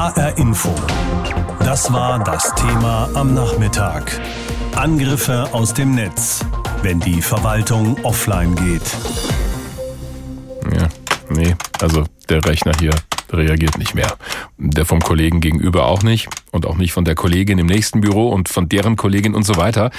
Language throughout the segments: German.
HR Info. Das war das Thema am Nachmittag. Angriffe aus dem Netz, wenn die Verwaltung offline geht. Ja, nee, also der Rechner hier reagiert nicht mehr. Der vom Kollegen gegenüber auch nicht und auch nicht von der Kollegin im nächsten Büro und von deren Kollegin und so weiter.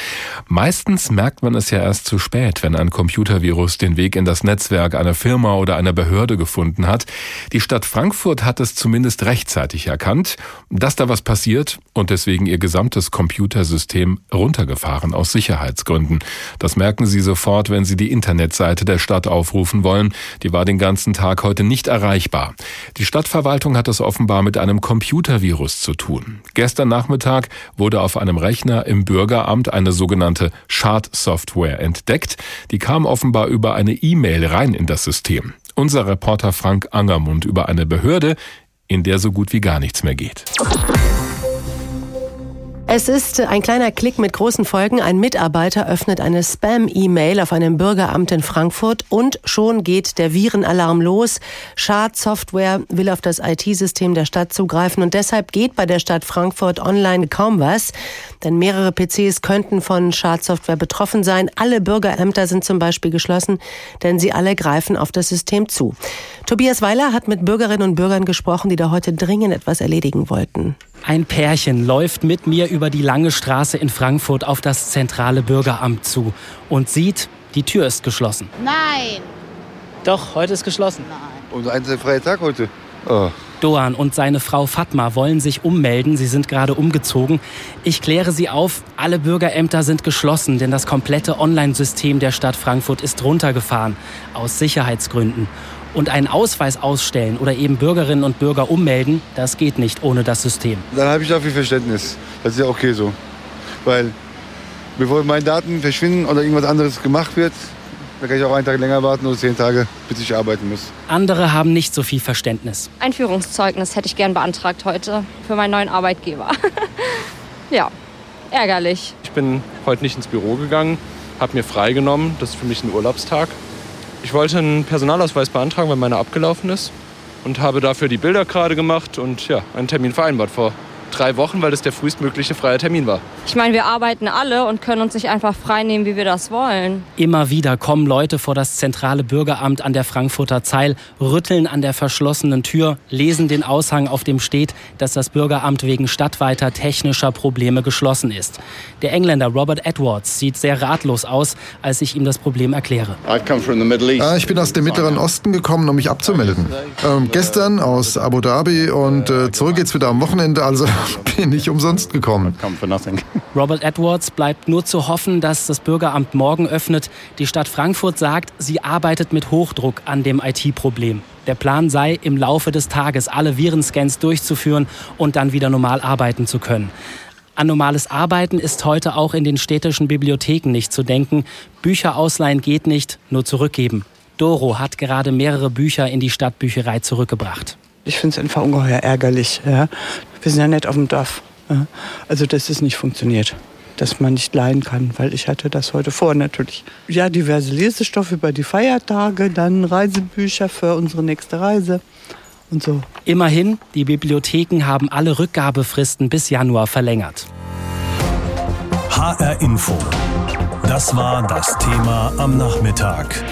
Meistens merkt man es ja erst zu spät, wenn ein Computervirus den Weg in das Netzwerk einer Firma oder einer Behörde gefunden hat. Die Stadt Frankfurt hat es zumindest rechtzeitig erkannt, dass da was passiert und deswegen ihr gesamtes Computersystem runtergefahren aus Sicherheitsgründen. Das merken Sie sofort, wenn Sie die Internetseite der Stadt aufrufen wollen. Die war den ganzen Tag heute nicht erreichbar. Die Stadtverwaltung hat es offenbar mit einem Computervirus zu tun. Gestern Nachmittag wurde auf einem Rechner im Bürgeramt eine sogenannte Schadsoftware entdeckt. Die kam offenbar über eine E-Mail rein in das System. Unser Reporter Frank Angermund über eine Behörde, in der so gut wie gar nichts mehr geht. Es ist ein kleiner Klick mit großen Folgen. Ein Mitarbeiter öffnet eine Spam-E-Mail auf einem Bürgeramt in Frankfurt und schon geht der Virenalarm los. Schadsoftware will auf das IT-System der Stadt zugreifen und deshalb geht bei der Stadt Frankfurt online kaum was, denn mehrere PCs könnten von Schadsoftware betroffen sein. Alle Bürgerämter sind zum Beispiel geschlossen, denn sie alle greifen auf das System zu. Tobias Weiler hat mit Bürgerinnen und Bürgern gesprochen, die da heute dringend etwas erledigen wollten. Ein Pärchen läuft mit mir über die lange Straße in Frankfurt auf das zentrale Bürgeramt zu und sieht, die Tür ist geschlossen. Nein. Doch, heute ist geschlossen. Nein. Und ein freier Tag heute. Oh. Doan und seine Frau Fatma wollen sich ummelden. Sie sind gerade umgezogen. Ich kläre sie auf. Alle Bürgerämter sind geschlossen, denn das komplette Online-System der Stadt Frankfurt ist runtergefahren. Aus Sicherheitsgründen. Und einen Ausweis ausstellen oder eben Bürgerinnen und Bürger ummelden, das geht nicht ohne das System. Dann habe ich dafür Verständnis. Das ist ja okay so. Weil bevor meine Daten verschwinden oder irgendwas anderes gemacht wird, da kann ich auch einen Tag länger warten oder zehn Tage, bis ich arbeiten muss. Andere haben nicht so viel Verständnis. Einführungszeugnis hätte ich gern beantragt heute für meinen neuen Arbeitgeber. ja, ärgerlich. Ich bin heute nicht ins Büro gegangen, habe mir freigenommen. Das ist für mich ein Urlaubstag. Ich wollte einen Personalausweis beantragen, weil meiner abgelaufen ist. Und habe dafür die Bilder gerade gemacht und ja, einen Termin vereinbart vor drei Wochen, weil das der frühestmögliche freie Termin war. Ich meine, wir arbeiten alle und können uns nicht einfach frei nehmen, wie wir das wollen. Immer wieder kommen Leute vor das zentrale Bürgeramt an der Frankfurter Zeil, rütteln an der verschlossenen Tür, lesen den Aushang, auf dem steht, dass das Bürgeramt wegen stadtweiter technischer Probleme geschlossen ist. Der Engländer Robert Edwards sieht sehr ratlos aus, als ich ihm das Problem erkläre. Ah, ich bin aus dem Mittleren Osten gekommen, um mich abzumelden. Ähm, gestern aus Abu Dhabi und äh, zurück geht's wieder am Wochenende, also bin ich umsonst gekommen. Robert Edwards bleibt nur zu hoffen, dass das Bürgeramt morgen öffnet. Die Stadt Frankfurt sagt, sie arbeitet mit Hochdruck an dem IT-Problem. Der Plan sei, im Laufe des Tages alle Virenscans durchzuführen und dann wieder normal arbeiten zu können. An normales Arbeiten ist heute auch in den städtischen Bibliotheken nicht zu denken. Bücher ausleihen geht nicht, nur zurückgeben. Doro hat gerade mehrere Bücher in die Stadtbücherei zurückgebracht. Ich finde es einfach ungeheuer ärgerlich. Ja. Wir sind ja nicht auf dem Dorf. Also, dass es nicht funktioniert. Dass man nicht leihen kann, weil ich hatte das heute vor natürlich. Ja, diverse Lesestoffe über die Feiertage, dann Reisebücher für unsere nächste Reise und so. Immerhin, die Bibliotheken haben alle Rückgabefristen bis Januar verlängert. HR Info. Das war das Thema am Nachmittag.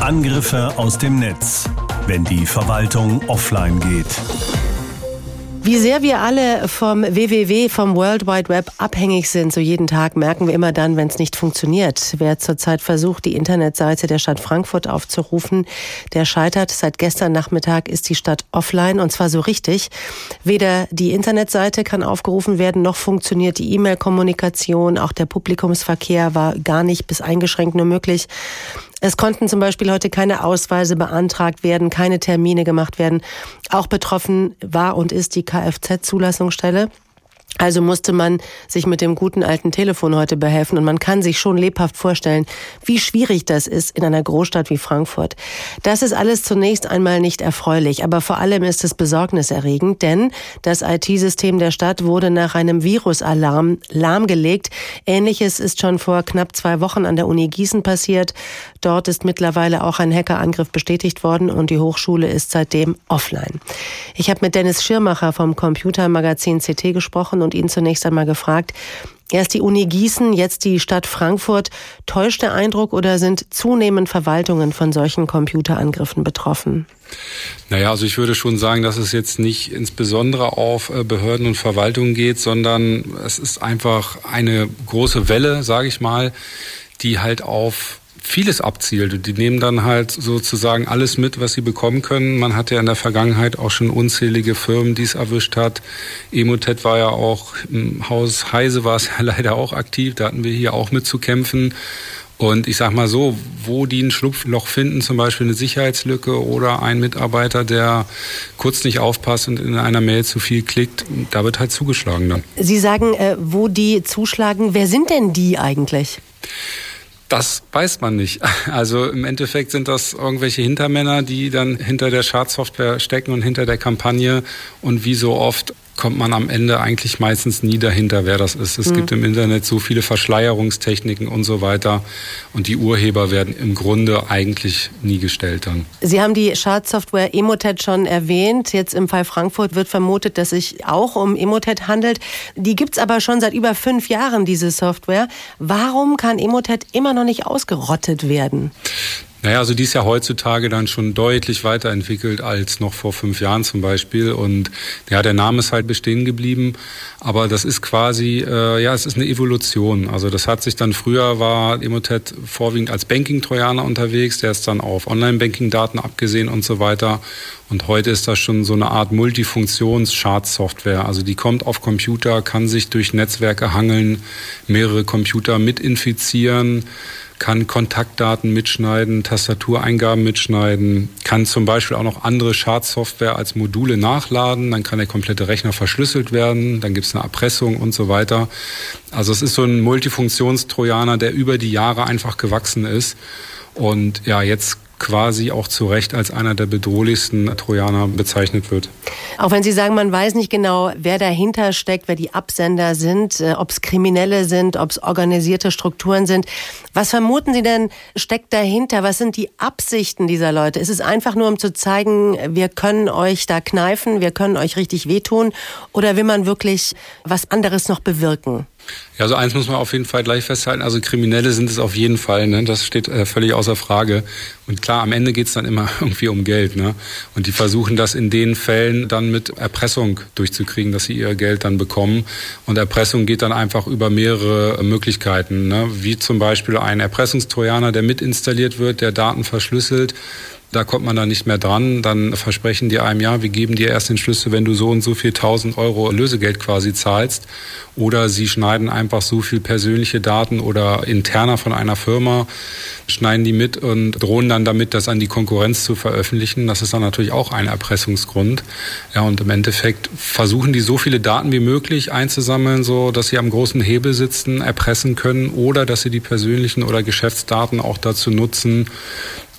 Angriffe aus dem Netz, wenn die Verwaltung offline geht. Wie sehr wir alle vom WWW, vom World Wide Web abhängig sind, so jeden Tag merken wir immer dann, wenn es nicht funktioniert. Wer zurzeit versucht, die Internetseite der Stadt Frankfurt aufzurufen, der scheitert. Seit gestern Nachmittag ist die Stadt offline und zwar so richtig. Weder die Internetseite kann aufgerufen werden, noch funktioniert die E-Mail-Kommunikation. Auch der Publikumsverkehr war gar nicht bis eingeschränkt nur möglich. Es konnten zum Beispiel heute keine Ausweise beantragt werden, keine Termine gemacht werden. Auch betroffen war und ist die Kfz-Zulassungsstelle. Also musste man sich mit dem guten alten Telefon heute behelfen und man kann sich schon lebhaft vorstellen, wie schwierig das ist in einer Großstadt wie Frankfurt. Das ist alles zunächst einmal nicht erfreulich, aber vor allem ist es besorgniserregend, denn das IT-System der Stadt wurde nach einem Virusalarm lahmgelegt. Ähnliches ist schon vor knapp zwei Wochen an der Uni Gießen passiert. Dort ist mittlerweile auch ein Hackerangriff bestätigt worden und die Hochschule ist seitdem offline. Ich habe mit Dennis Schirmacher vom Computermagazin CT gesprochen und ihn zunächst einmal gefragt, Erst die Uni Gießen, jetzt die Stadt Frankfurt. Täuscht der Eindruck oder sind zunehmend Verwaltungen von solchen Computerangriffen betroffen? Naja, also ich würde schon sagen, dass es jetzt nicht insbesondere auf äh, Behörden und Verwaltungen geht, sondern es ist einfach eine große Welle, sage ich mal, die halt auf vieles abzielt. Die nehmen dann halt sozusagen alles mit, was sie bekommen können. Man hat ja in der Vergangenheit auch schon unzählige Firmen, die es erwischt hat. Emotet war ja auch im Haus Heise war es ja leider auch aktiv. Da hatten wir hier auch mit zu kämpfen. Und ich sag mal so, wo die ein Schlupfloch finden, zum Beispiel eine Sicherheitslücke oder ein Mitarbeiter, der kurz nicht aufpasst und in einer Mail zu viel klickt, da wird halt zugeschlagen dann. Sie sagen, äh, wo die zuschlagen. Wer sind denn die eigentlich? Das weiß man nicht. Also im Endeffekt sind das irgendwelche Hintermänner, die dann hinter der Schadsoftware stecken und hinter der Kampagne und wie so oft kommt man am Ende eigentlich meistens nie dahinter, wer das ist. Es mhm. gibt im Internet so viele Verschleierungstechniken und so weiter und die Urheber werden im Grunde eigentlich nie gestellt dann. Sie haben die Schadsoftware Emotet schon erwähnt. Jetzt im Fall Frankfurt wird vermutet, dass es sich auch um Emotet handelt. Die gibt es aber schon seit über fünf Jahren, diese Software. Warum kann Emotet immer noch nicht ausgerottet werden? Naja, also die ist ja heutzutage dann schon deutlich weiterentwickelt als noch vor fünf Jahren zum Beispiel. Und ja, der Name ist halt bestehen geblieben. Aber das ist quasi, äh, ja, es ist eine Evolution. Also das hat sich dann früher war Emotet vorwiegend als Banking-Trojaner unterwegs. Der ist dann auf Online-Banking-Daten abgesehen und so weiter. Und heute ist das schon so eine Art Multifunktions-Schadsoftware. Also die kommt auf Computer, kann sich durch Netzwerke hangeln, mehrere Computer mit infizieren kann Kontaktdaten mitschneiden, Tastatureingaben mitschneiden, kann zum Beispiel auch noch andere Schadsoftware als Module nachladen, dann kann der komplette Rechner verschlüsselt werden, dann gibt es eine Erpressung und so weiter. Also es ist so ein Multifunktionstrojaner, der über die Jahre einfach gewachsen ist. Und ja, jetzt quasi auch zu Recht als einer der bedrohlichsten Trojaner bezeichnet wird. Auch wenn Sie sagen, man weiß nicht genau, wer dahinter steckt, wer die Absender sind, äh, ob es Kriminelle sind, ob es organisierte Strukturen sind. Was vermuten Sie denn steckt dahinter? Was sind die Absichten dieser Leute? Ist es einfach nur, um zu zeigen, wir können euch da kneifen, wir können euch richtig wehtun? Oder will man wirklich was anderes noch bewirken? Ja, also eins muss man auf jeden Fall gleich festhalten. Also Kriminelle sind es auf jeden Fall. Ne? Das steht äh, völlig außer Frage. Und klar, am Ende geht es dann immer irgendwie um Geld. Ne? Und die versuchen das in den Fällen dann mit Erpressung durchzukriegen, dass sie ihr Geld dann bekommen. Und Erpressung geht dann einfach über mehrere Möglichkeiten. Ne? Wie zum Beispiel ein Erpressungstrojaner, der mit installiert wird, der Daten verschlüsselt da kommt man dann nicht mehr dran. Dann versprechen die einem, ja, wir geben dir erst den Schlüssel, wenn du so und so viel tausend Euro Lösegeld quasi zahlst. Oder sie schneiden einfach so viel persönliche Daten oder interner von einer Firma, schneiden die mit und drohen dann damit, das an die Konkurrenz zu veröffentlichen. Das ist dann natürlich auch ein Erpressungsgrund. Ja, und im Endeffekt versuchen die so viele Daten wie möglich einzusammeln, so dass sie am großen Hebel sitzen, erpressen können oder dass sie die persönlichen oder Geschäftsdaten auch dazu nutzen,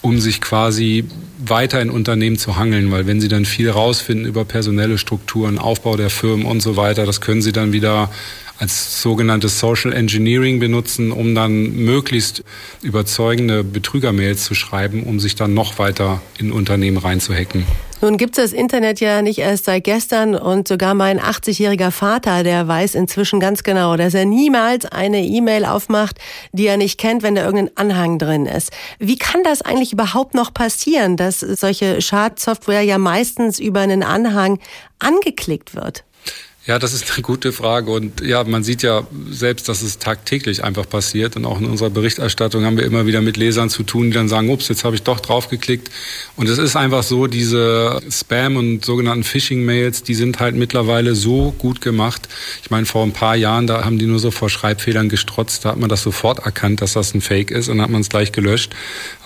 um sich quasi weiter in Unternehmen zu hangeln, weil wenn sie dann viel rausfinden über personelle Strukturen, Aufbau der Firmen und so weiter, das können sie dann wieder als sogenanntes Social Engineering benutzen, um dann möglichst überzeugende Betrügermails zu schreiben, um sich dann noch weiter in Unternehmen reinzuhacken. Nun gibt es das Internet ja nicht erst seit gestern und sogar mein 80-jähriger Vater, der weiß inzwischen ganz genau, dass er niemals eine E-Mail aufmacht, die er nicht kennt, wenn da irgendein Anhang drin ist. Wie kann das eigentlich überhaupt noch passieren, dass solche Schadsoftware ja meistens über einen Anhang angeklickt wird? Ja, das ist eine gute Frage. Und ja, man sieht ja selbst, dass es tagtäglich einfach passiert. Und auch in unserer Berichterstattung haben wir immer wieder mit Lesern zu tun, die dann sagen, ups, jetzt habe ich doch draufgeklickt. Und es ist einfach so, diese Spam- und sogenannten Phishing-Mails, die sind halt mittlerweile so gut gemacht. Ich meine, vor ein paar Jahren, da haben die nur so vor Schreibfehlern gestrotzt. Da hat man das sofort erkannt, dass das ein Fake ist und hat man es gleich gelöscht.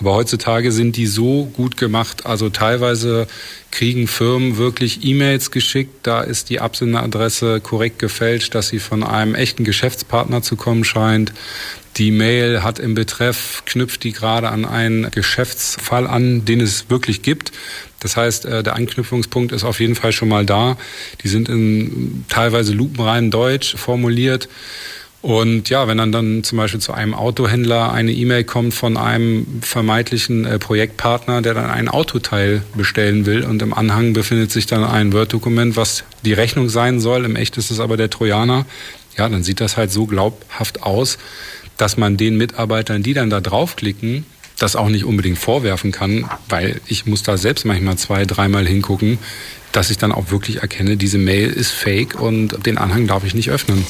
Aber heutzutage sind die so gut gemacht. Also teilweise kriegen Firmen wirklich E-Mails geschickt. Da ist die Absenderadresse korrekt gefälscht, dass sie von einem echten Geschäftspartner zu kommen scheint. Die Mail hat im Betreff, knüpft die gerade an einen Geschäftsfall an, den es wirklich gibt. Das heißt, äh, der Anknüpfungspunkt ist auf jeden Fall schon mal da. Die sind in teilweise lupenrein Deutsch formuliert. Und ja, wenn dann dann zum Beispiel zu einem Autohändler eine E-Mail kommt von einem vermeintlichen äh, Projektpartner, der dann ein Autoteil bestellen will und im Anhang befindet sich dann ein Word-Dokument, was die Rechnung sein soll, im Echt ist es aber der Trojaner, ja, dann sieht das halt so glaubhaft aus, dass man den Mitarbeitern, die dann da draufklicken, das auch nicht unbedingt vorwerfen kann, weil ich muss da selbst manchmal zwei, dreimal hingucken, dass ich dann auch wirklich erkenne, diese Mail ist fake und den Anhang darf ich nicht öffnen.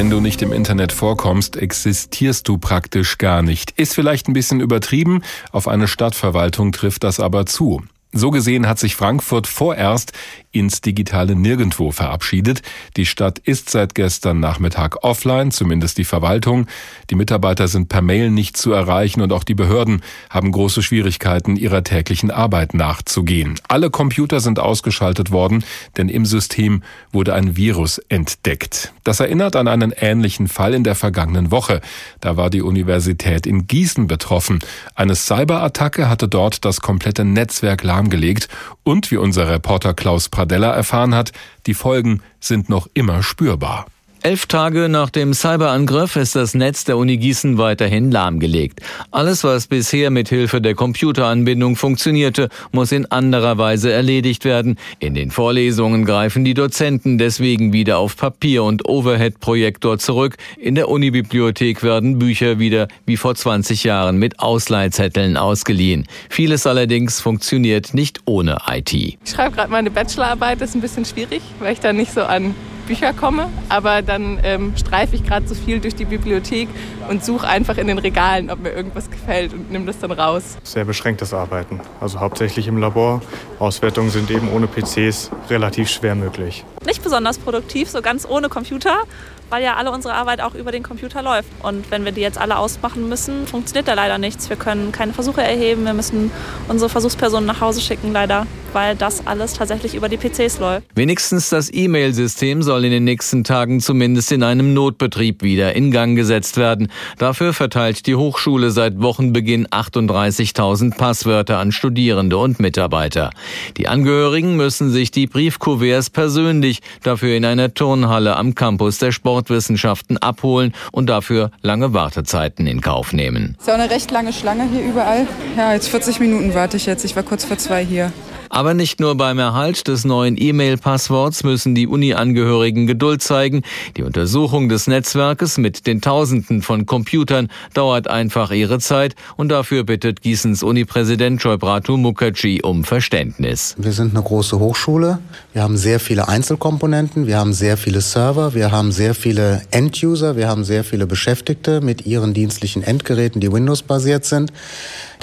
Wenn du nicht im Internet vorkommst, existierst du praktisch gar nicht. Ist vielleicht ein bisschen übertrieben, auf eine Stadtverwaltung trifft das aber zu. So gesehen hat sich Frankfurt vorerst ins digitale Nirgendwo verabschiedet. Die Stadt ist seit gestern Nachmittag offline, zumindest die Verwaltung. Die Mitarbeiter sind per Mail nicht zu erreichen und auch die Behörden haben große Schwierigkeiten, ihrer täglichen Arbeit nachzugehen. Alle Computer sind ausgeschaltet worden, denn im System wurde ein Virus entdeckt. Das erinnert an einen ähnlichen Fall in der vergangenen Woche. Da war die Universität in Gießen betroffen. Eine Cyberattacke hatte dort das komplette Netzwerk lahmgelegt und, wie unser Reporter Klaus Pradella erfahren hat, die Folgen sind noch immer spürbar. Elf Tage nach dem Cyberangriff ist das Netz der Uni Gießen weiterhin lahmgelegt. Alles, was bisher mit Hilfe der Computeranbindung funktionierte, muss in anderer Weise erledigt werden. In den Vorlesungen greifen die Dozenten deswegen wieder auf Papier und Overhead-Projektor zurück. In der Unibibliothek werden Bücher wieder wie vor 20 Jahren mit Ausleihzetteln ausgeliehen. Vieles allerdings funktioniert nicht ohne IT. Ich schreibe gerade meine Bachelorarbeit, das ist ein bisschen schwierig, weil ich da nicht so an Bücher komme, aber dann ähm, streife ich gerade so viel durch die Bibliothek und suche einfach in den Regalen, ob mir irgendwas gefällt und nehme das dann raus. Sehr beschränktes Arbeiten, also hauptsächlich im Labor. Auswertungen sind eben ohne PCs relativ schwer möglich. Nicht besonders produktiv, so ganz ohne Computer, weil ja alle unsere Arbeit auch über den Computer läuft. Und wenn wir die jetzt alle ausmachen müssen, funktioniert da leider nichts. Wir können keine Versuche erheben, wir müssen unsere Versuchspersonen nach Hause schicken, leider, weil das alles tatsächlich über die PCs läuft. Wenigstens das E-Mail-System soll in den nächsten Tagen zumindest in einem Notbetrieb wieder in Gang gesetzt werden. Dafür verteilt die Hochschule seit Wochenbeginn 38.000 Passwörter an Studierende und Mitarbeiter. Die Angehörigen müssen sich die Briefkuverts persönlich dafür in einer Turnhalle am Campus der Sportwissenschaften abholen und dafür lange Wartezeiten in Kauf nehmen. Es ist auch eine recht lange Schlange hier überall. Ja, jetzt 40 Minuten warte ich jetzt. Ich war kurz vor zwei hier. Aber nicht nur beim Erhalt des neuen E-Mail-Passworts müssen die Uni-Angehörigen Geduld zeigen. Die Untersuchung des Netzwerkes mit den Tausenden von Computern dauert einfach ihre Zeit und dafür bittet Gießens Uni-Präsident Joybratu Mukherjee um Verständnis. Wir sind eine große Hochschule. Wir haben sehr viele Einzelkomponenten. Wir haben sehr viele Server. Wir haben sehr viele End-User. Wir haben sehr viele Beschäftigte mit ihren dienstlichen Endgeräten, die Windows-basiert sind.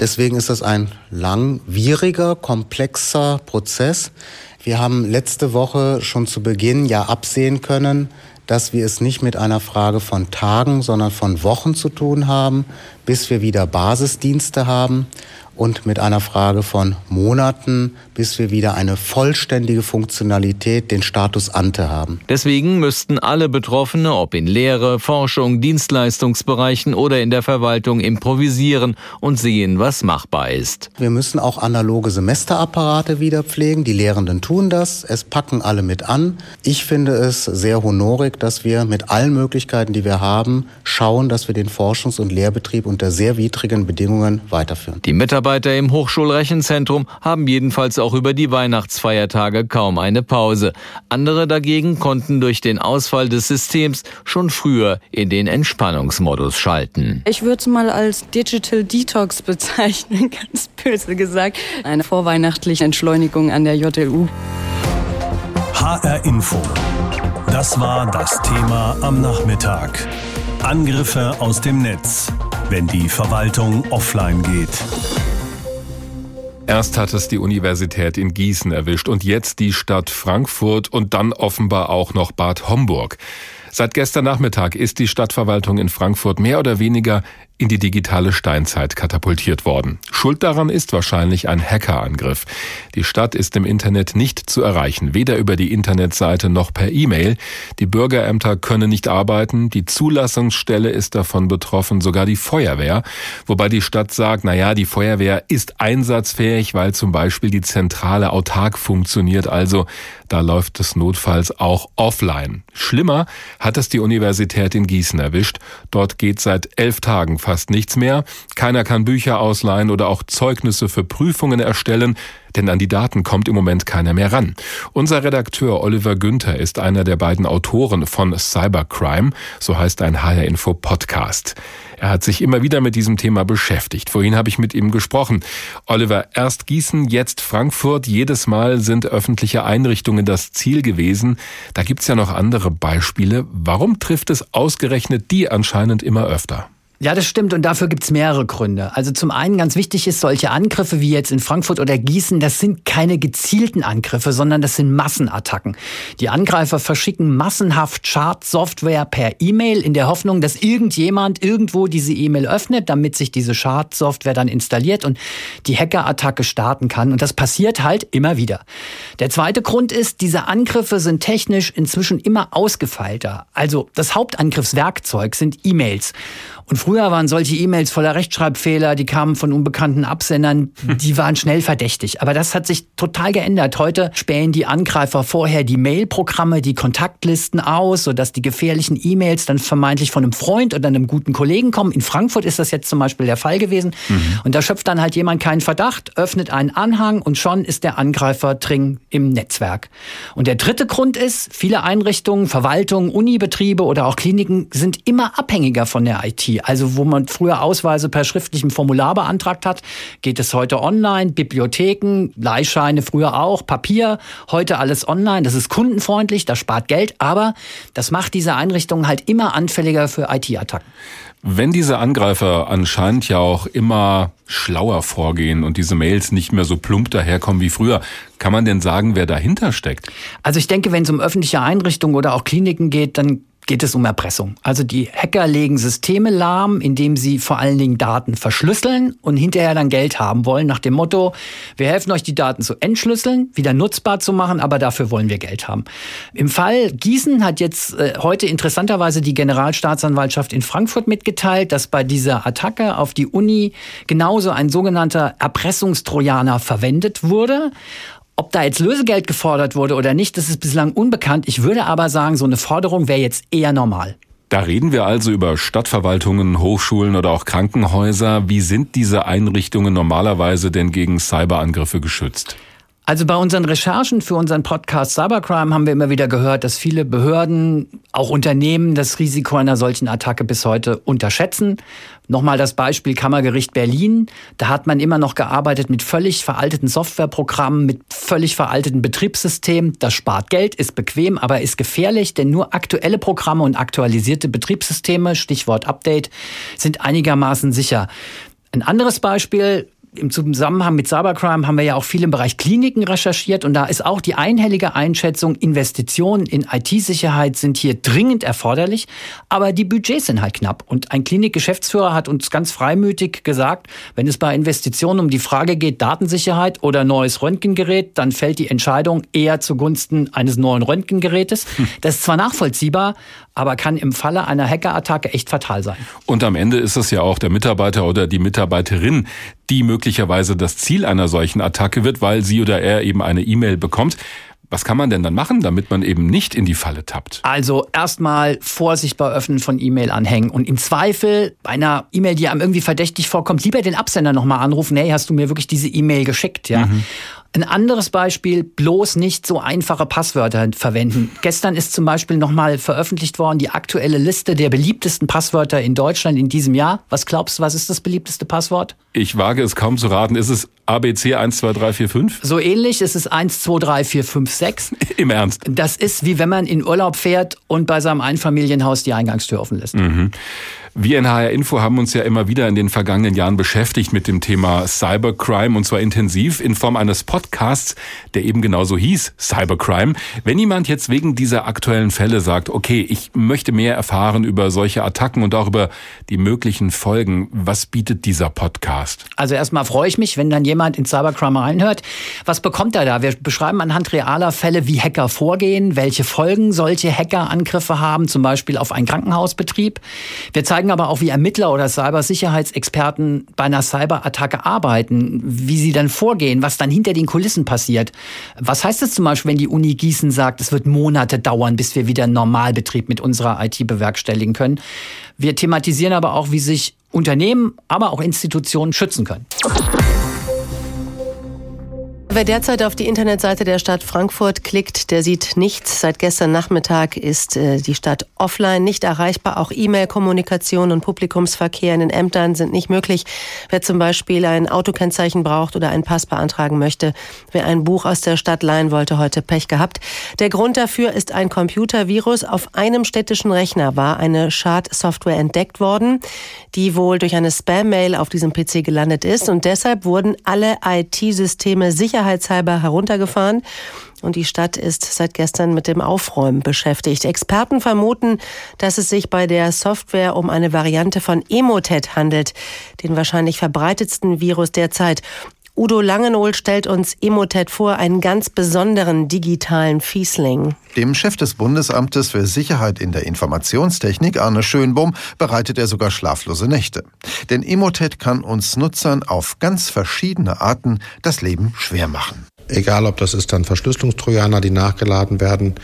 Deswegen ist das ein langwieriger, komplexer Prozess. Wir haben letzte Woche schon zu Beginn ja absehen können, dass wir es nicht mit einer Frage von Tagen, sondern von Wochen zu tun haben, bis wir wieder Basisdienste haben und mit einer Frage von Monaten, bis wir wieder eine vollständige Funktionalität, den Status Ante haben. Deswegen müssten alle Betroffene, ob in Lehre, Forschung, Dienstleistungsbereichen oder in der Verwaltung, improvisieren und sehen, was machbar ist. Wir müssen auch analoge Semesterapparate wieder pflegen. Die Lehrenden tun das. Es packen alle mit an. Ich finde es sehr honorig, dass wir mit allen Möglichkeiten, die wir haben, schauen, dass wir den Forschungs- und Lehrbetrieb unter sehr widrigen Bedingungen weiterführen. Die Mitarbeiter im Hochschulrechenzentrum haben jedenfalls auch über die Weihnachtsfeiertage kaum eine Pause. Andere dagegen konnten durch den Ausfall des Systems schon früher in den Entspannungsmodus schalten. Ich würde es mal als Digital Detox bezeichnen, ganz böse gesagt. Eine vorweihnachtliche Entschleunigung an der JLU. HR Info. Das war das Thema am Nachmittag. Angriffe aus dem Netz, wenn die Verwaltung offline geht. Erst hat es die Universität in Gießen erwischt und jetzt die Stadt Frankfurt und dann offenbar auch noch Bad Homburg. Seit gestern Nachmittag ist die Stadtverwaltung in Frankfurt mehr oder weniger in die digitale Steinzeit katapultiert worden. Schuld daran ist wahrscheinlich ein Hackerangriff. Die Stadt ist im Internet nicht zu erreichen, weder über die Internetseite noch per E-Mail. Die Bürgerämter können nicht arbeiten, die Zulassungsstelle ist davon betroffen, sogar die Feuerwehr, wobei die Stadt sagt, na ja, die Feuerwehr ist einsatzfähig, weil zum Beispiel die Zentrale autark funktioniert, also da läuft es notfalls auch offline. Schlimmer hat es die Universität in Gießen erwischt. Dort geht seit elf Tagen fast nichts mehr. Keiner kann Bücher ausleihen oder auch Zeugnisse für Prüfungen erstellen, denn an die Daten kommt im Moment keiner mehr ran. Unser Redakteur Oliver Günther ist einer der beiden Autoren von Cybercrime, so heißt ein HR Info Podcast. Er hat sich immer wieder mit diesem Thema beschäftigt. Vorhin habe ich mit ihm gesprochen. Oliver, erst Gießen, jetzt Frankfurt. Jedes Mal sind öffentliche Einrichtungen das Ziel gewesen. Da gibt's ja noch andere Beispiele. Warum trifft es ausgerechnet die anscheinend immer öfter? Ja, das stimmt und dafür gibt's mehrere Gründe. Also zum einen ganz wichtig ist, solche Angriffe wie jetzt in Frankfurt oder Gießen, das sind keine gezielten Angriffe, sondern das sind Massenattacken. Die Angreifer verschicken massenhaft Schadsoftware per E-Mail in der Hoffnung, dass irgendjemand irgendwo diese E-Mail öffnet, damit sich diese Schadsoftware dann installiert und die Hackerattacke starten kann. Und das passiert halt immer wieder. Der zweite Grund ist, diese Angriffe sind technisch inzwischen immer ausgefeilter. Also das Hauptangriffswerkzeug sind E-Mails. Und früher waren solche E-Mails voller Rechtschreibfehler, die kamen von unbekannten Absendern, die waren schnell verdächtig. Aber das hat sich total geändert. Heute spähen die Angreifer vorher die Mailprogramme, die Kontaktlisten aus, sodass die gefährlichen E-Mails dann vermeintlich von einem Freund oder einem guten Kollegen kommen. In Frankfurt ist das jetzt zum Beispiel der Fall gewesen. Mhm. Und da schöpft dann halt jemand keinen Verdacht, öffnet einen Anhang und schon ist der Angreifer dring im Netzwerk. Und der dritte Grund ist, viele Einrichtungen, Verwaltungen, Unibetriebe oder auch Kliniken sind immer abhängiger von der IT. Also wo man früher Ausweise per schriftlichem Formular beantragt hat, geht es heute online. Bibliotheken, Leihscheine früher auch, Papier, heute alles online. Das ist kundenfreundlich, das spart Geld, aber das macht diese Einrichtungen halt immer anfälliger für IT-Attacken. Wenn diese Angreifer anscheinend ja auch immer schlauer vorgehen und diese Mails nicht mehr so plump daherkommen wie früher, kann man denn sagen, wer dahinter steckt? Also ich denke, wenn es um öffentliche Einrichtungen oder auch Kliniken geht, dann geht es um Erpressung. Also die Hacker legen Systeme lahm, indem sie vor allen Dingen Daten verschlüsseln und hinterher dann Geld haben wollen, nach dem Motto, wir helfen euch, die Daten zu entschlüsseln, wieder nutzbar zu machen, aber dafür wollen wir Geld haben. Im Fall Gießen hat jetzt äh, heute interessanterweise die Generalstaatsanwaltschaft in Frankfurt mitgeteilt, dass bei dieser Attacke auf die Uni genauso ein sogenannter Erpressungstrojaner verwendet wurde. Ob da jetzt Lösegeld gefordert wurde oder nicht, das ist bislang unbekannt. Ich würde aber sagen, so eine Forderung wäre jetzt eher normal. Da reden wir also über Stadtverwaltungen, Hochschulen oder auch Krankenhäuser. Wie sind diese Einrichtungen normalerweise denn gegen Cyberangriffe geschützt? Also bei unseren Recherchen für unseren Podcast Cybercrime haben wir immer wieder gehört, dass viele Behörden, auch Unternehmen das Risiko einer solchen Attacke bis heute unterschätzen. Nochmal das Beispiel Kammergericht Berlin. Da hat man immer noch gearbeitet mit völlig veralteten Softwareprogrammen, mit völlig veralteten Betriebssystemen. Das spart Geld, ist bequem, aber ist gefährlich, denn nur aktuelle Programme und aktualisierte Betriebssysteme, Stichwort Update, sind einigermaßen sicher. Ein anderes Beispiel, im Zusammenhang mit Cybercrime haben wir ja auch viel im Bereich Kliniken recherchiert und da ist auch die einhellige Einschätzung, Investitionen in IT-Sicherheit sind hier dringend erforderlich, aber die Budgets sind halt knapp. Und ein Klinikgeschäftsführer hat uns ganz freimütig gesagt, wenn es bei Investitionen um die Frage geht, Datensicherheit oder neues Röntgengerät, dann fällt die Entscheidung eher zugunsten eines neuen Röntgengerätes. Hm. Das ist zwar nachvollziehbar, aber kann im Falle einer Hackerattacke echt fatal sein. Und am Ende ist es ja auch der Mitarbeiter oder die Mitarbeiterin, die möglicherweise das Ziel einer solchen Attacke wird, weil sie oder er eben eine E-Mail bekommt. Was kann man denn dann machen, damit man eben nicht in die Falle tappt? Also erstmal Vorsicht bei Öffnen von E-Mail-Anhängen und im Zweifel bei einer E-Mail, die einem irgendwie verdächtig vorkommt, lieber den Absender nochmal anrufen, hey, hast du mir wirklich diese E-Mail geschickt, ja? Mhm. Ein anderes Beispiel, bloß nicht so einfache Passwörter verwenden. Gestern ist zum Beispiel nochmal veröffentlicht worden die aktuelle Liste der beliebtesten Passwörter in Deutschland in diesem Jahr. Was glaubst du, was ist das beliebteste Passwort? Ich wage es kaum zu raten. Ist es ABC 12345? So ähnlich ist es 123456. Im Ernst? Das ist wie wenn man in Urlaub fährt und bei seinem Einfamilienhaus die Eingangstür offen lässt. Mhm. Wir in HR Info haben uns ja immer wieder in den vergangenen Jahren beschäftigt mit dem Thema Cybercrime und zwar intensiv in Form eines Podcasts, der eben genauso hieß, Cybercrime. Wenn jemand jetzt wegen dieser aktuellen Fälle sagt, okay, ich möchte mehr erfahren über solche Attacken und auch über die möglichen Folgen, was bietet dieser Podcast? Also erstmal freue ich mich, wenn dann jemand in Cybercrime reinhört. Was bekommt er da? Wir beschreiben anhand realer Fälle, wie Hacker vorgehen, welche Folgen solche Hackerangriffe haben, zum Beispiel auf einen Krankenhausbetrieb. Wir zeigen zeigen aber auch, wie Ermittler oder Cybersicherheitsexperten bei einer Cyberattacke arbeiten, wie sie dann vorgehen, was dann hinter den Kulissen passiert. Was heißt es zum Beispiel, wenn die Uni Gießen sagt, es wird Monate dauern, bis wir wieder Normalbetrieb mit unserer IT bewerkstelligen können? Wir thematisieren aber auch, wie sich Unternehmen, aber auch Institutionen schützen können. Wer derzeit auf die Internetseite der Stadt Frankfurt klickt, der sieht nichts. Seit gestern Nachmittag ist äh, die Stadt offline, nicht erreichbar. Auch E-Mail-Kommunikation und Publikumsverkehr in den Ämtern sind nicht möglich. Wer zum Beispiel ein Autokennzeichen braucht oder einen Pass beantragen möchte, wer ein Buch aus der Stadt leihen wollte, heute Pech gehabt. Der Grund dafür ist ein Computervirus. Auf einem städtischen Rechner war eine Schadsoftware entdeckt worden, die wohl durch eine Spam-Mail auf diesem PC gelandet ist. Und deshalb wurden alle IT-Systeme sicher sicherheitshalber heruntergefahren. Und die Stadt ist seit gestern mit dem Aufräumen beschäftigt. Experten vermuten, dass es sich bei der Software um eine Variante von Emotet handelt, den wahrscheinlich verbreitetsten Virus derzeit. Udo Langenohl stellt uns Emotet vor, einen ganz besonderen digitalen Fiesling. Dem Chef des Bundesamtes für Sicherheit in der Informationstechnik, Arne Schönbohm, bereitet er sogar schlaflose Nächte. Denn Emotet kann uns Nutzern auf ganz verschiedene Arten das Leben schwer machen. Egal, ob das ist dann Verschlüsselungstrojaner, die nachgeladen werden,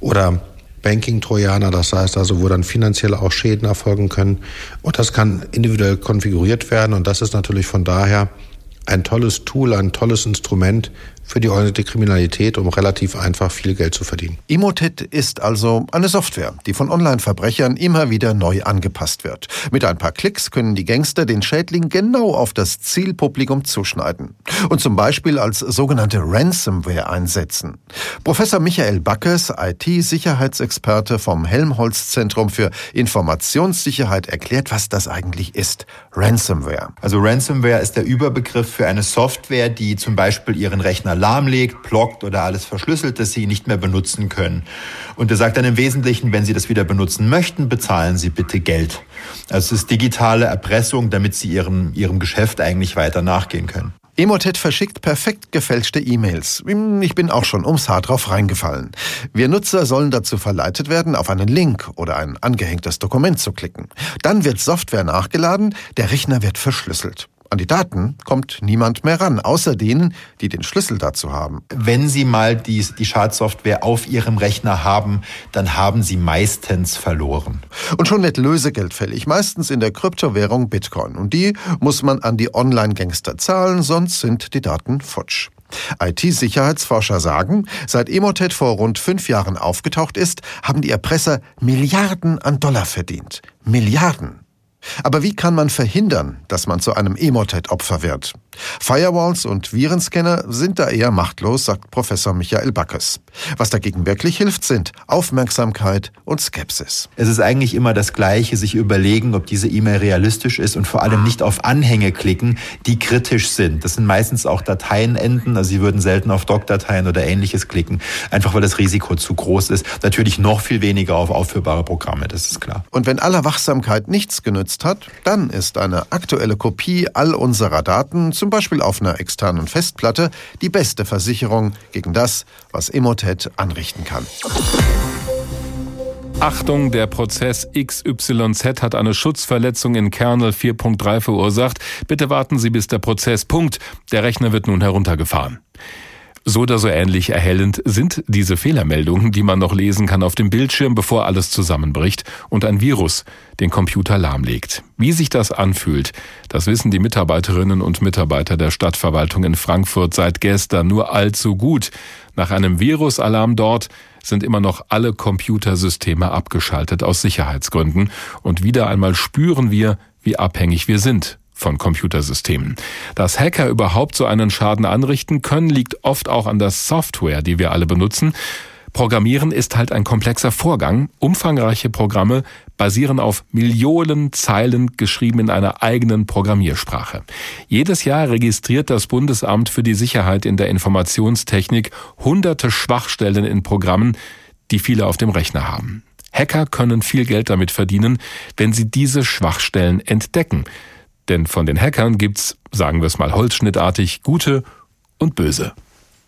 oder Banking-Trojaner, das heißt also, wo dann finanziell auch Schäden erfolgen können. Und das kann individuell konfiguriert werden und das ist natürlich von daher ein tolles Tool, ein tolles Instrument für die organisierte Kriminalität, um relativ einfach viel Geld zu verdienen. Emotet ist also eine Software, die von Online-Verbrechern immer wieder neu angepasst wird. Mit ein paar Klicks können die Gangster den Schädling genau auf das Zielpublikum zuschneiden und zum Beispiel als sogenannte Ransomware einsetzen. Professor Michael Backes, IT-Sicherheitsexperte vom Helmholtz-Zentrum für Informationssicherheit, erklärt, was das eigentlich ist. Ransomware. Also Ransomware ist der Überbegriff für eine Software, die zum Beispiel ihren Rechner Rechner lahmlegt, blockt oder alles verschlüsselt, dass Sie nicht mehr benutzen können. Und er sagt dann im Wesentlichen, wenn Sie das wieder benutzen möchten, bezahlen Sie bitte Geld. Also es ist digitale Erpressung, damit Sie Ihrem, Ihrem Geschäft eigentlich weiter nachgehen können. Emotet verschickt perfekt gefälschte E-Mails. Ich bin auch schon ums Haar drauf reingefallen. Wir Nutzer sollen dazu verleitet werden, auf einen Link oder ein angehängtes Dokument zu klicken. Dann wird Software nachgeladen, der Rechner wird verschlüsselt. An die Daten kommt niemand mehr ran, außer denen, die den Schlüssel dazu haben. Wenn Sie mal die, die Schadsoftware auf Ihrem Rechner haben, dann haben Sie meistens verloren. Und schon wird Lösegeld fällig, meistens in der Kryptowährung Bitcoin. Und die muss man an die Online-Gangster zahlen, sonst sind die Daten futsch. IT-Sicherheitsforscher sagen, seit Emotet vor rund fünf Jahren aufgetaucht ist, haben die Erpresser Milliarden an Dollar verdient. Milliarden. Aber wie kann man verhindern, dass man zu einem Emotet-Opfer wird? Firewalls und Virenscanner sind da eher machtlos, sagt Professor Michael Backes. Was dagegen wirklich hilft, sind Aufmerksamkeit und Skepsis. Es ist eigentlich immer das Gleiche, sich überlegen, ob diese E-Mail realistisch ist und vor allem nicht auf Anhänge klicken, die kritisch sind. Das sind meistens auch Dateienenden, also Sie würden selten auf Doc-Dateien oder ähnliches klicken, einfach weil das Risiko zu groß ist. Natürlich noch viel weniger auf aufführbare Programme, das ist klar. Und wenn aller Wachsamkeit nichts genützt hat, dann ist eine aktuelle Kopie all unserer Daten zum Beispiel auf einer externen Festplatte, die beste Versicherung gegen das, was Emotet anrichten kann. Achtung, der Prozess XYZ hat eine Schutzverletzung in Kernel 4.3 verursacht. Bitte warten Sie, bis der Prozess Punkt. Der Rechner wird nun heruntergefahren. So oder so ähnlich erhellend sind diese Fehlermeldungen, die man noch lesen kann auf dem Bildschirm, bevor alles zusammenbricht und ein Virus den Computer lahmlegt. Wie sich das anfühlt, das wissen die Mitarbeiterinnen und Mitarbeiter der Stadtverwaltung in Frankfurt seit gestern nur allzu gut. Nach einem Virusalarm dort sind immer noch alle Computersysteme abgeschaltet aus Sicherheitsgründen und wieder einmal spüren wir, wie abhängig wir sind von Computersystemen. Dass Hacker überhaupt so einen Schaden anrichten können, liegt oft auch an der Software, die wir alle benutzen. Programmieren ist halt ein komplexer Vorgang. Umfangreiche Programme basieren auf Millionen Zeilen geschrieben in einer eigenen Programmiersprache. Jedes Jahr registriert das Bundesamt für die Sicherheit in der Informationstechnik hunderte Schwachstellen in Programmen, die viele auf dem Rechner haben. Hacker können viel Geld damit verdienen, wenn sie diese Schwachstellen entdecken. Denn von den Hackern gibt's, sagen wir es mal holzschnittartig, gute und böse.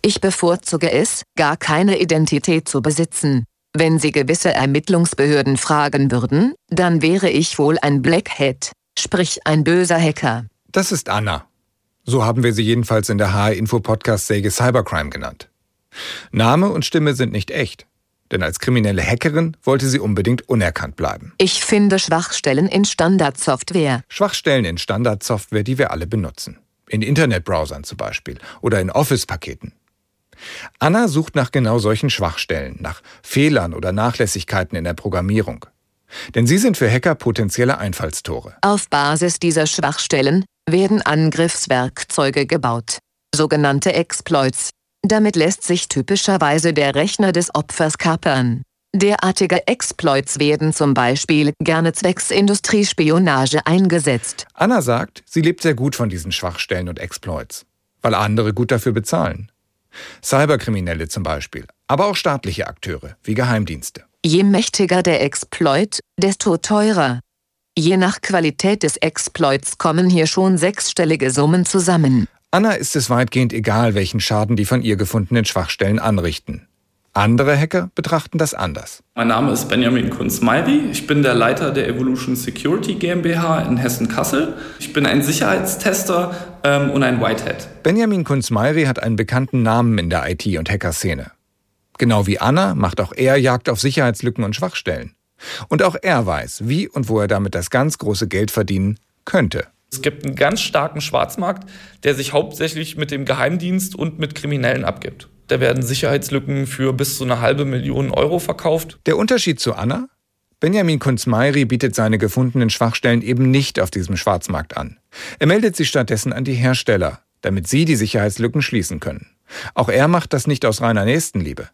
Ich bevorzuge es, gar keine Identität zu besitzen. Wenn Sie gewisse Ermittlungsbehörden fragen würden, dann wäre ich wohl ein Blackhead, sprich ein böser Hacker. Das ist Anna. So haben wir sie jedenfalls in der HR-Info-Podcast-Säge Cybercrime genannt. Name und Stimme sind nicht echt. Denn als kriminelle Hackerin wollte sie unbedingt unerkannt bleiben. Ich finde Schwachstellen in Standardsoftware. Schwachstellen in Standardsoftware, die wir alle benutzen. In Internetbrowsern zum Beispiel oder in Office-Paketen. Anna sucht nach genau solchen Schwachstellen, nach Fehlern oder Nachlässigkeiten in der Programmierung. Denn sie sind für Hacker potenzielle Einfallstore. Auf Basis dieser Schwachstellen werden Angriffswerkzeuge gebaut. Sogenannte Exploits. Damit lässt sich typischerweise der Rechner des Opfers kapern. Derartige Exploits werden zum Beispiel gerne zwecks Industriespionage eingesetzt. Anna sagt, sie lebt sehr gut von diesen Schwachstellen und Exploits, weil andere gut dafür bezahlen. Cyberkriminelle zum Beispiel, aber auch staatliche Akteure wie Geheimdienste. Je mächtiger der Exploit, desto teurer. Je nach Qualität des Exploits kommen hier schon sechsstellige Summen zusammen. Anna ist es weitgehend egal, welchen Schaden die von ihr gefundenen Schwachstellen anrichten. Andere Hacker betrachten das anders. Mein Name ist Benjamin Kunz-Meiri. Ich bin der Leiter der Evolution Security GmbH in Hessen-Kassel. Ich bin ein Sicherheitstester ähm, und ein Whitehead. Benjamin Kunz-Meiri hat einen bekannten Namen in der IT- und Hackerszene. Genau wie Anna macht auch er Jagd auf Sicherheitslücken und Schwachstellen. Und auch er weiß, wie und wo er damit das ganz große Geld verdienen könnte. Es gibt einen ganz starken Schwarzmarkt, der sich hauptsächlich mit dem Geheimdienst und mit Kriminellen abgibt. Da werden Sicherheitslücken für bis zu eine halbe Million Euro verkauft. Der Unterschied zu Anna? Benjamin Kunz-Meiri bietet seine gefundenen Schwachstellen eben nicht auf diesem Schwarzmarkt an. Er meldet sie stattdessen an die Hersteller, damit sie die Sicherheitslücken schließen können. Auch er macht das nicht aus reiner Nächstenliebe.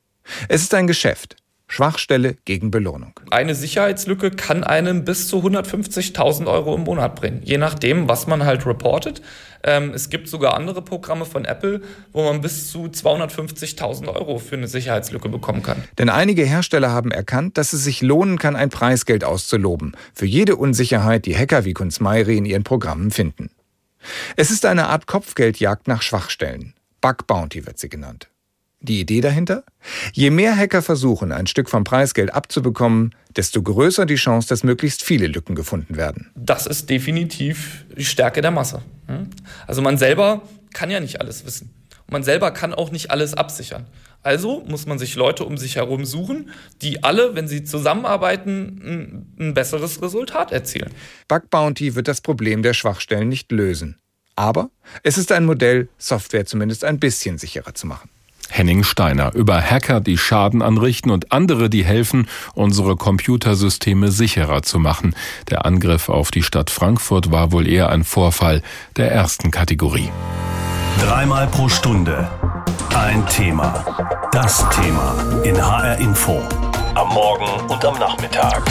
Es ist ein Geschäft. Schwachstelle gegen Belohnung. Eine Sicherheitslücke kann einem bis zu 150.000 Euro im Monat bringen, je nachdem, was man halt reportet. Ähm, es gibt sogar andere Programme von Apple, wo man bis zu 250.000 Euro für eine Sicherheitslücke bekommen kann. Denn einige Hersteller haben erkannt, dass es sich lohnen kann, ein Preisgeld auszuloben für jede Unsicherheit, die Hacker wie Kunzmeiri in ihren Programmen finden. Es ist eine Art Kopfgeldjagd nach Schwachstellen. Bug Bounty wird sie genannt. Die Idee dahinter? Je mehr Hacker versuchen, ein Stück vom Preisgeld abzubekommen, desto größer die Chance, dass möglichst viele Lücken gefunden werden. Das ist definitiv die Stärke der Masse. Hm? Also man selber kann ja nicht alles wissen. Man selber kann auch nicht alles absichern. Also muss man sich Leute um sich herum suchen, die alle, wenn sie zusammenarbeiten, ein besseres Resultat erzielen. Bug Bounty wird das Problem der Schwachstellen nicht lösen. Aber es ist ein Modell, Software zumindest ein bisschen sicherer zu machen. Henning Steiner über Hacker, die Schaden anrichten und andere, die helfen, unsere Computersysteme sicherer zu machen. Der Angriff auf die Stadt Frankfurt war wohl eher ein Vorfall der ersten Kategorie. Dreimal pro Stunde ein Thema. Das Thema in HR Info. Am Morgen und am Nachmittag.